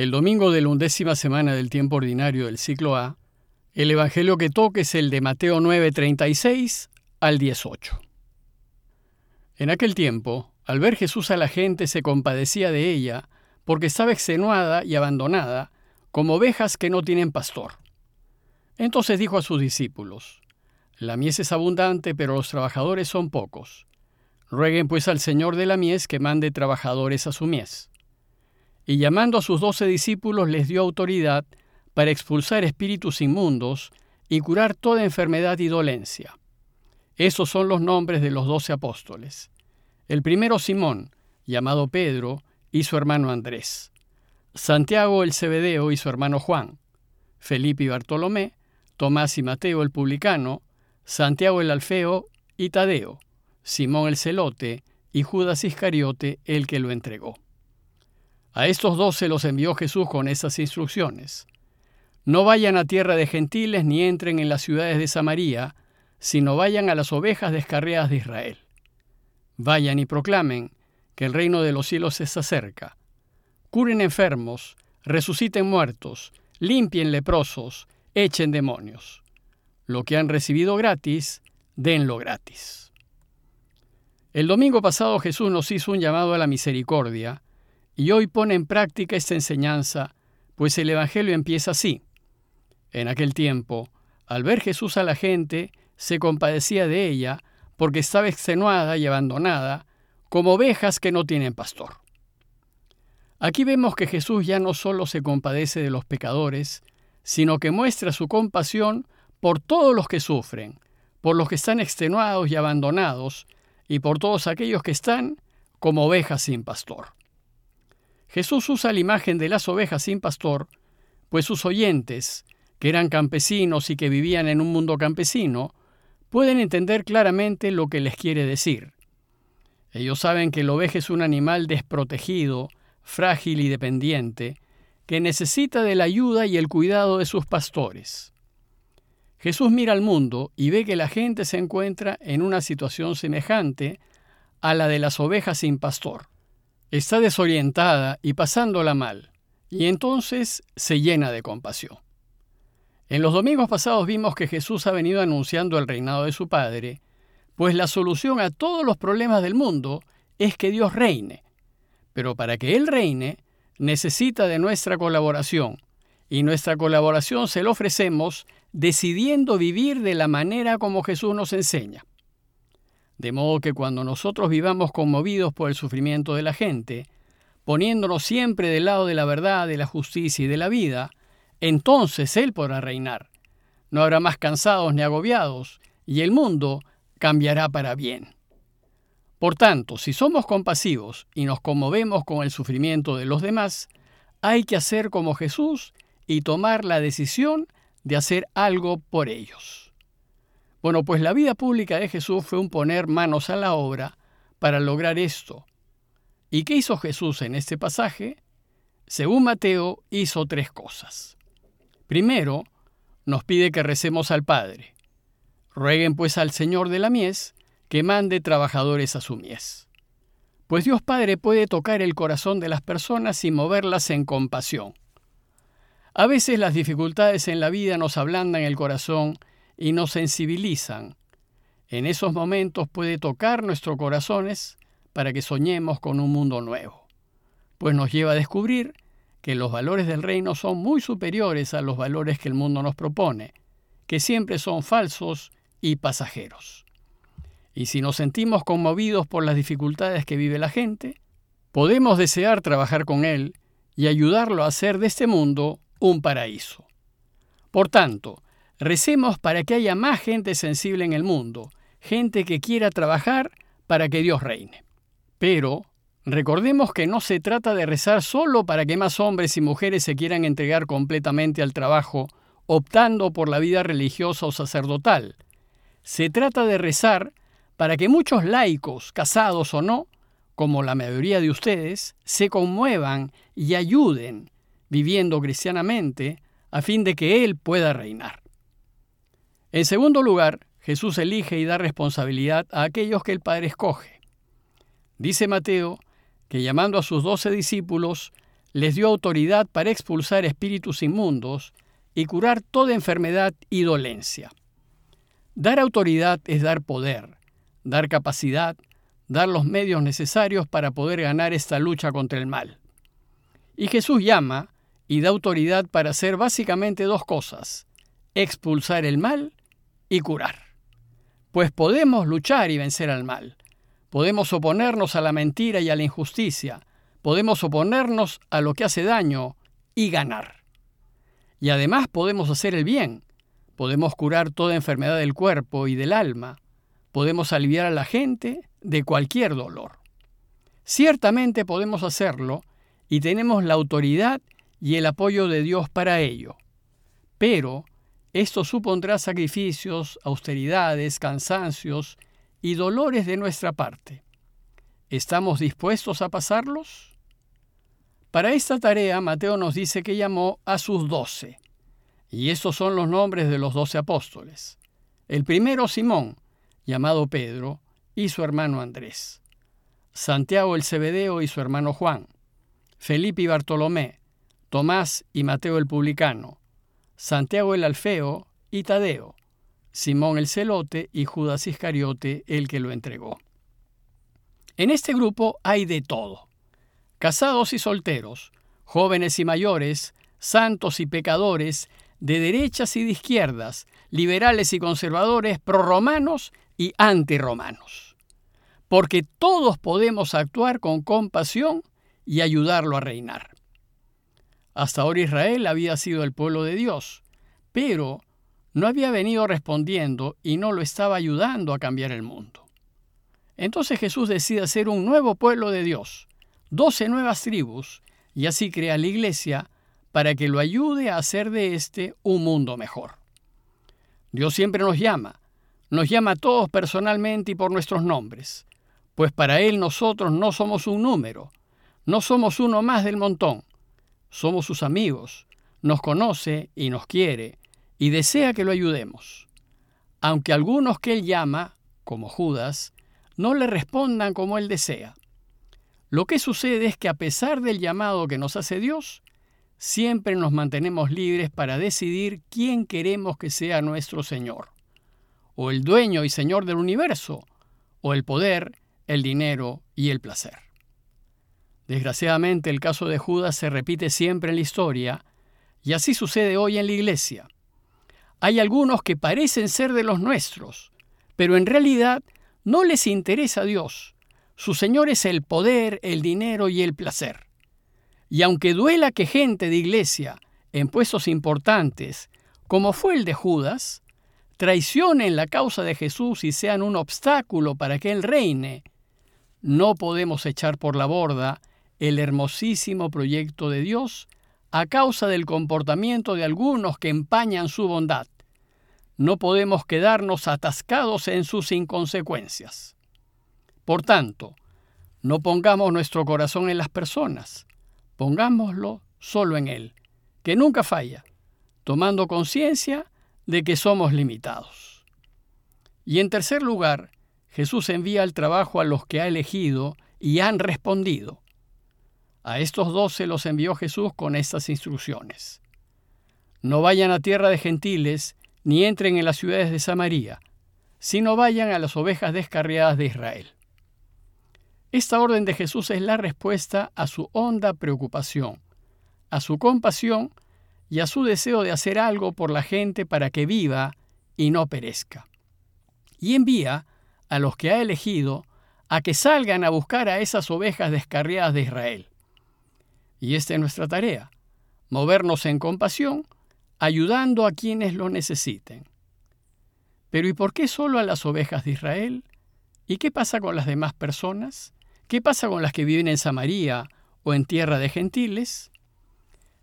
El domingo de la undécima semana del tiempo ordinario del ciclo A, el Evangelio que toque es el de Mateo 9:36 al 18. En aquel tiempo, al ver Jesús a la gente, se compadecía de ella, porque estaba extenuada y abandonada, como ovejas que no tienen pastor. Entonces dijo a sus discípulos, La mies es abundante, pero los trabajadores son pocos. Rueguen pues al Señor de la mies que mande trabajadores a su mies y llamando a sus doce discípulos les dio autoridad para expulsar espíritus inmundos y curar toda enfermedad y dolencia. Esos son los nombres de los doce apóstoles. El primero Simón, llamado Pedro, y su hermano Andrés. Santiago el Cebedeo y su hermano Juan. Felipe y Bartolomé, Tomás y Mateo el publicano, Santiago el Alfeo y Tadeo, Simón el celote y Judas Iscariote el que lo entregó. A estos dos se los envió Jesús con estas instrucciones. No vayan a tierra de gentiles ni entren en las ciudades de Samaria, sino vayan a las ovejas descarriadas de Israel. Vayan y proclamen que el reino de los cielos está cerca. Curen enfermos, resuciten muertos, limpien leprosos, echen demonios. Lo que han recibido gratis, denlo gratis. El domingo pasado Jesús nos hizo un llamado a la misericordia, y hoy pone en práctica esta enseñanza, pues el Evangelio empieza así. En aquel tiempo, al ver Jesús a la gente, se compadecía de ella, porque estaba extenuada y abandonada, como ovejas que no tienen pastor. Aquí vemos que Jesús ya no solo se compadece de los pecadores, sino que muestra su compasión por todos los que sufren, por los que están extenuados y abandonados, y por todos aquellos que están como ovejas sin pastor. Jesús usa la imagen de las ovejas sin pastor, pues sus oyentes, que eran campesinos y que vivían en un mundo campesino, pueden entender claramente lo que les quiere decir. Ellos saben que la oveja es un animal desprotegido, frágil y dependiente, que necesita de la ayuda y el cuidado de sus pastores. Jesús mira al mundo y ve que la gente se encuentra en una situación semejante a la de las ovejas sin pastor está desorientada y pasándola mal, y entonces se llena de compasión. En los domingos pasados vimos que Jesús ha venido anunciando el reinado de su Padre, pues la solución a todos los problemas del mundo es que Dios reine. Pero para que Él reine, necesita de nuestra colaboración, y nuestra colaboración se la ofrecemos decidiendo vivir de la manera como Jesús nos enseña. De modo que cuando nosotros vivamos conmovidos por el sufrimiento de la gente, poniéndonos siempre del lado de la verdad, de la justicia y de la vida, entonces Él podrá reinar. No habrá más cansados ni agobiados, y el mundo cambiará para bien. Por tanto, si somos compasivos y nos conmovemos con el sufrimiento de los demás, hay que hacer como Jesús y tomar la decisión de hacer algo por ellos. Bueno, pues la vida pública de Jesús fue un poner manos a la obra para lograr esto. ¿Y qué hizo Jesús en este pasaje? Según Mateo, hizo tres cosas. Primero, nos pide que recemos al Padre. Rueguen pues al Señor de la mies que mande trabajadores a su mies. Pues Dios Padre puede tocar el corazón de las personas y moverlas en compasión. A veces las dificultades en la vida nos ablandan el corazón y nos sensibilizan. En esos momentos puede tocar nuestros corazones para que soñemos con un mundo nuevo, pues nos lleva a descubrir que los valores del reino son muy superiores a los valores que el mundo nos propone, que siempre son falsos y pasajeros. Y si nos sentimos conmovidos por las dificultades que vive la gente, podemos desear trabajar con él y ayudarlo a hacer de este mundo un paraíso. Por tanto, Recemos para que haya más gente sensible en el mundo, gente que quiera trabajar para que Dios reine. Pero recordemos que no se trata de rezar solo para que más hombres y mujeres se quieran entregar completamente al trabajo, optando por la vida religiosa o sacerdotal. Se trata de rezar para que muchos laicos, casados o no, como la mayoría de ustedes, se conmuevan y ayuden, viviendo cristianamente, a fin de que Él pueda reinar. En segundo lugar, Jesús elige y da responsabilidad a aquellos que el Padre escoge. Dice Mateo que llamando a sus doce discípulos, les dio autoridad para expulsar espíritus inmundos y curar toda enfermedad y dolencia. Dar autoridad es dar poder, dar capacidad, dar los medios necesarios para poder ganar esta lucha contra el mal. Y Jesús llama y da autoridad para hacer básicamente dos cosas, expulsar el mal y curar. Pues podemos luchar y vencer al mal, podemos oponernos a la mentira y a la injusticia, podemos oponernos a lo que hace daño y ganar. Y además podemos hacer el bien, podemos curar toda enfermedad del cuerpo y del alma, podemos aliviar a la gente de cualquier dolor. Ciertamente podemos hacerlo y tenemos la autoridad y el apoyo de Dios para ello. Pero esto supondrá sacrificios, austeridades, cansancios y dolores de nuestra parte. ¿Estamos dispuestos a pasarlos? Para esta tarea, Mateo nos dice que llamó a sus doce, y estos son los nombres de los doce apóstoles. El primero, Simón, llamado Pedro, y su hermano Andrés. Santiago el Cebedeo y su hermano Juan. Felipe y Bartolomé. Tomás y Mateo el Publicano. Santiago el Alfeo y Tadeo. Simón el Celote y Judas Iscariote el que lo entregó. En este grupo hay de todo. Casados y solteros, jóvenes y mayores, santos y pecadores, de derechas y de izquierdas, liberales y conservadores, prorromanos y antirromanos. Porque todos podemos actuar con compasión y ayudarlo a reinar. Hasta ahora Israel había sido el pueblo de Dios, pero no había venido respondiendo y no lo estaba ayudando a cambiar el mundo. Entonces Jesús decide hacer un nuevo pueblo de Dios, doce nuevas tribus, y así crea la iglesia para que lo ayude a hacer de este un mundo mejor. Dios siempre nos llama, nos llama a todos personalmente y por nuestros nombres, pues para Él nosotros no somos un número, no somos uno más del montón, somos sus amigos, nos conoce y nos quiere y desea que lo ayudemos. Aunque algunos que Él llama, como Judas, no le respondan como Él desea. Lo que sucede es que a pesar del llamado que nos hace Dios, siempre nos mantenemos libres para decidir quién queremos que sea nuestro Señor, o el dueño y Señor del universo, o el poder, el dinero y el placer. Desgraciadamente el caso de Judas se repite siempre en la historia, y así sucede hoy en la iglesia. Hay algunos que parecen ser de los nuestros, pero en realidad no les interesa a Dios. Su Señor es el poder, el dinero y el placer. Y aunque duela que gente de iglesia en puestos importantes, como fue el de Judas, traicionen la causa de Jesús y sean un obstáculo para que Él reine, no podemos echar por la borda el hermosísimo proyecto de Dios a causa del comportamiento de algunos que empañan su bondad. No podemos quedarnos atascados en sus inconsecuencias. Por tanto, no pongamos nuestro corazón en las personas, Pongámoslo solo en Él, que nunca falla, tomando conciencia de que somos limitados. Y en tercer lugar, Jesús envía el trabajo a los que ha elegido y han respondido. A estos doce los envió Jesús con estas instrucciones. No vayan a tierra de gentiles, ni entren en las ciudades de Samaria, sino vayan a las ovejas descarriadas de Israel. Esta orden de Jesús es la respuesta a su honda preocupación, a su compasión y a su deseo de hacer algo por la gente para que viva y no perezca. Y envía a los que ha elegido a que salgan a buscar a esas ovejas descarriadas de Israel. Y esta es nuestra tarea, movernos en compasión, ayudando a quienes lo necesiten. Pero ¿y por qué solo a las ovejas de Israel? ¿Y qué pasa con las demás personas? ¿Qué pasa con las que viven en Samaria o en tierra de gentiles?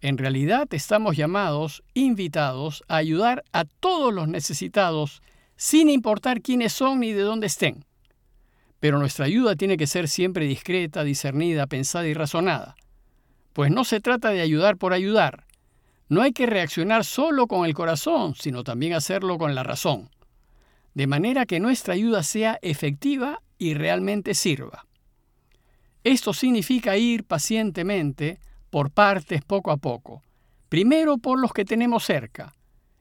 En realidad estamos llamados, invitados, a ayudar a todos los necesitados, sin importar quiénes son ni de dónde estén. Pero nuestra ayuda tiene que ser siempre discreta, discernida, pensada y razonada. Pues no se trata de ayudar por ayudar. No hay que reaccionar solo con el corazón, sino también hacerlo con la razón. De manera que nuestra ayuda sea efectiva y realmente sirva. Esto significa ir pacientemente, por partes poco a poco, primero por los que tenemos cerca,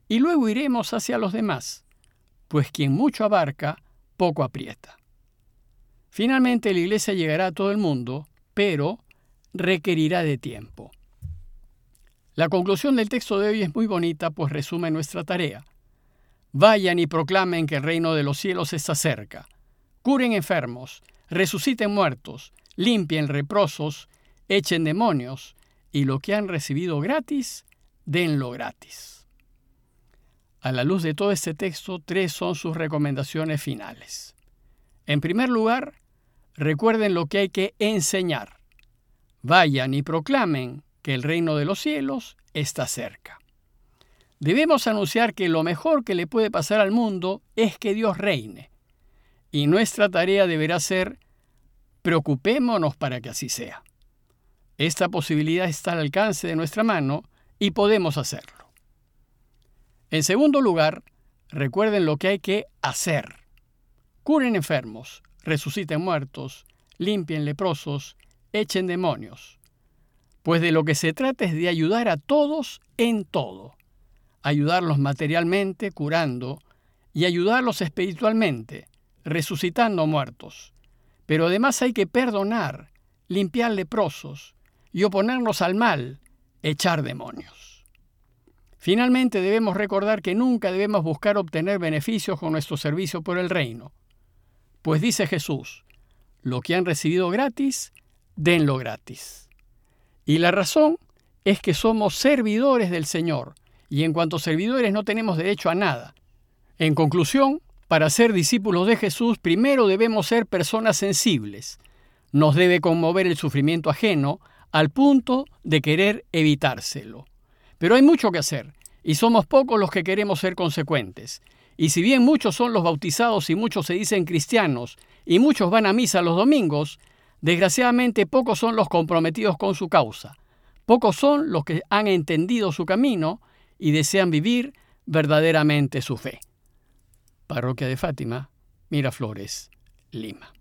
y luego iremos hacia los demás, pues quien mucho abarca, poco aprieta. Finalmente la iglesia llegará a todo el mundo, pero requerirá de tiempo. La conclusión del texto de hoy es muy bonita, pues resume nuestra tarea. Vayan y proclamen que el reino de los cielos está cerca. Curen enfermos, resuciten muertos, limpien reprosos, echen demonios, y lo que han recibido gratis, denlo gratis. A la luz de todo este texto, tres son sus recomendaciones finales. En primer lugar, recuerden lo que hay que enseñar. Vayan y proclamen que el reino de los cielos está cerca. Debemos anunciar que lo mejor que le puede pasar al mundo es que Dios reine. Y nuestra tarea deberá ser preocupémonos para que así sea. Esta posibilidad está al alcance de nuestra mano y podemos hacerlo. En segundo lugar, recuerden lo que hay que hacer. Curen enfermos, resuciten muertos, limpien leprosos, echen demonios. Pues de lo que se trata es de ayudar a todos en todo ayudarlos materialmente curando y ayudarlos espiritualmente, resucitando muertos. Pero además hay que perdonar, limpiar leprosos y oponernos al mal, echar demonios. Finalmente debemos recordar que nunca debemos buscar obtener beneficios con nuestro servicio por el reino. Pues dice Jesús, lo que han recibido gratis, denlo gratis. Y la razón es que somos servidores del Señor, y en cuanto servidores no tenemos derecho a nada. En conclusión, para ser discípulos de Jesús primero debemos ser personas sensibles. Nos debe conmover el sufrimiento ajeno al punto de querer evitárselo. Pero hay mucho que hacer, y somos pocos los que queremos ser consecuentes. Y si bien muchos son los bautizados y muchos se dicen cristianos, y muchos van a misa los domingos, desgraciadamente pocos son los comprometidos con su causa. Pocos son los que han entendido su camino y desean vivir verdaderamente su fe. Parroquia de Fátima, Miraflores, Lima.